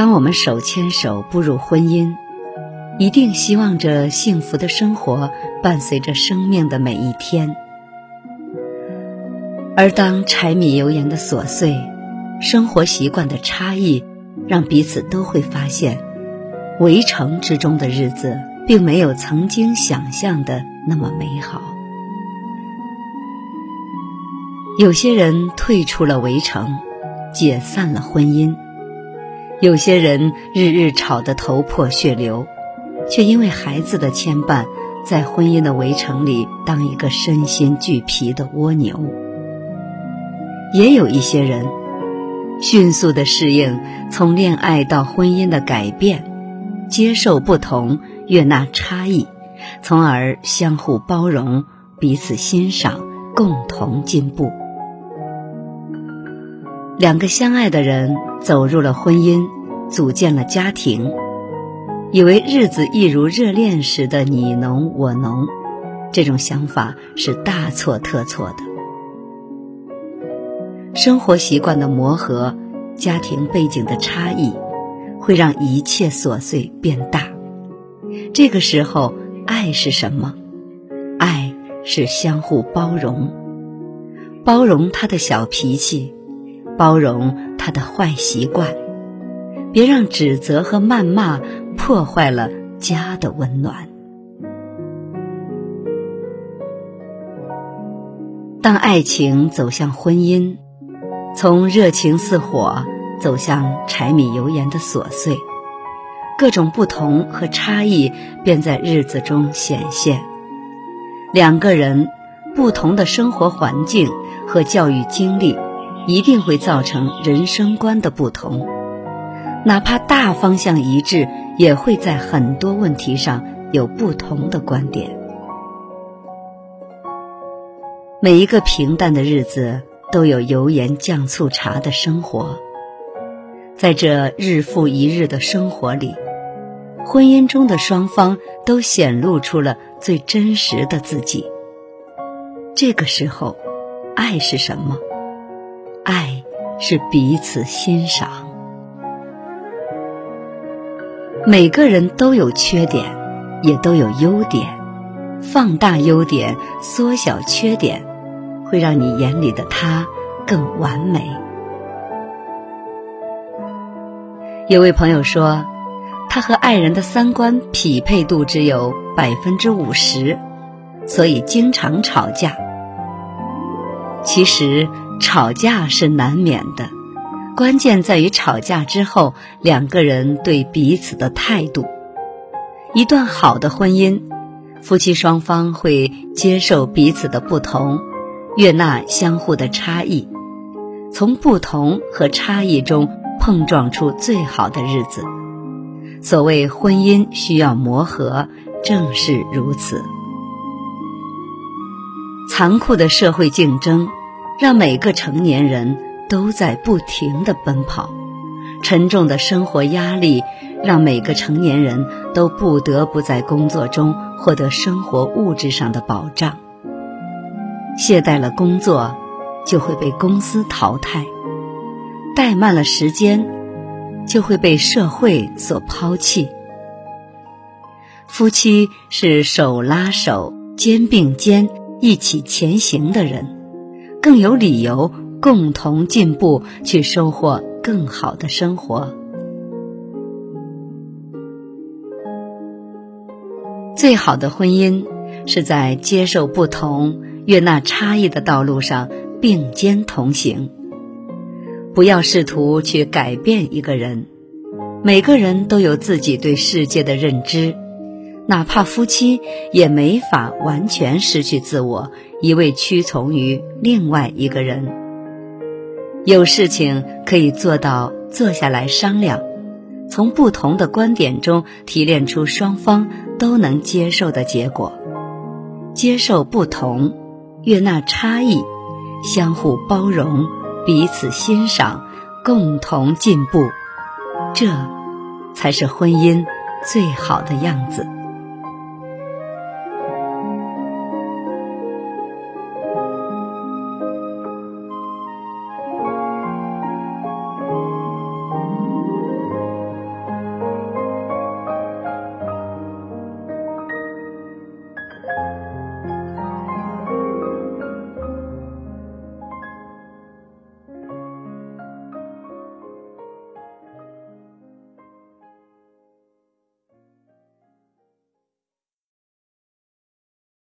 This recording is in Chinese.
当我们手牵手步入婚姻，一定希望着幸福的生活伴随着生命的每一天。而当柴米油盐的琐碎、生活习惯的差异，让彼此都会发现，围城之中的日子并没有曾经想象的那么美好。有些人退出了围城，解散了婚姻。有些人日日吵得头破血流，却因为孩子的牵绊，在婚姻的围城里当一个身心俱疲的蜗牛。也有一些人迅速的适应从恋爱到婚姻的改变，接受不同，悦纳差异，从而相互包容，彼此欣赏，共同进步。两个相爱的人走入了婚姻，组建了家庭，以为日子一如热恋时的你侬我侬，这种想法是大错特错的。生活习惯的磨合，家庭背景的差异，会让一切琐碎变大。这个时候，爱是什么？爱是相互包容，包容他的小脾气。包容他的坏习惯，别让指责和谩骂破坏了家的温暖。当爱情走向婚姻，从热情似火走向柴米油盐的琐碎，各种不同和差异便在日子中显现。两个人不同的生活环境和教育经历。一定会造成人生观的不同，哪怕大方向一致，也会在很多问题上有不同的观点。每一个平淡的日子都有油盐酱醋茶的生活，在这日复一日的生活里，婚姻中的双方都显露出了最真实的自己。这个时候，爱是什么？爱是彼此欣赏。每个人都有缺点，也都有优点。放大优点，缩小缺点，会让你眼里的他更完美。有位朋友说，他和爱人的三观匹配度只有百分之五十，所以经常吵架。其实。吵架是难免的，关键在于吵架之后两个人对彼此的态度。一段好的婚姻，夫妻双方会接受彼此的不同，悦纳相互的差异，从不同和差异中碰撞出最好的日子。所谓婚姻需要磨合，正是如此。残酷的社会竞争。让每个成年人都在不停的奔跑，沉重的生活压力让每个成年人都不得不在工作中获得生活物质上的保障。懈怠了工作，就会被公司淘汰；怠慢了时间，就会被社会所抛弃。夫妻是手拉手、肩并肩一起前行的人。更有理由共同进步，去收获更好的生活。最好的婚姻是在接受不同、悦纳差异的道路上并肩同行。不要试图去改变一个人，每个人都有自己对世界的认知。哪怕夫妻也没法完全失去自我，一味屈从于另外一个人。有事情可以做到坐下来商量，从不同的观点中提炼出双方都能接受的结果，接受不同，悦纳差异，相互包容，彼此欣赏，共同进步，这才是婚姻最好的样子。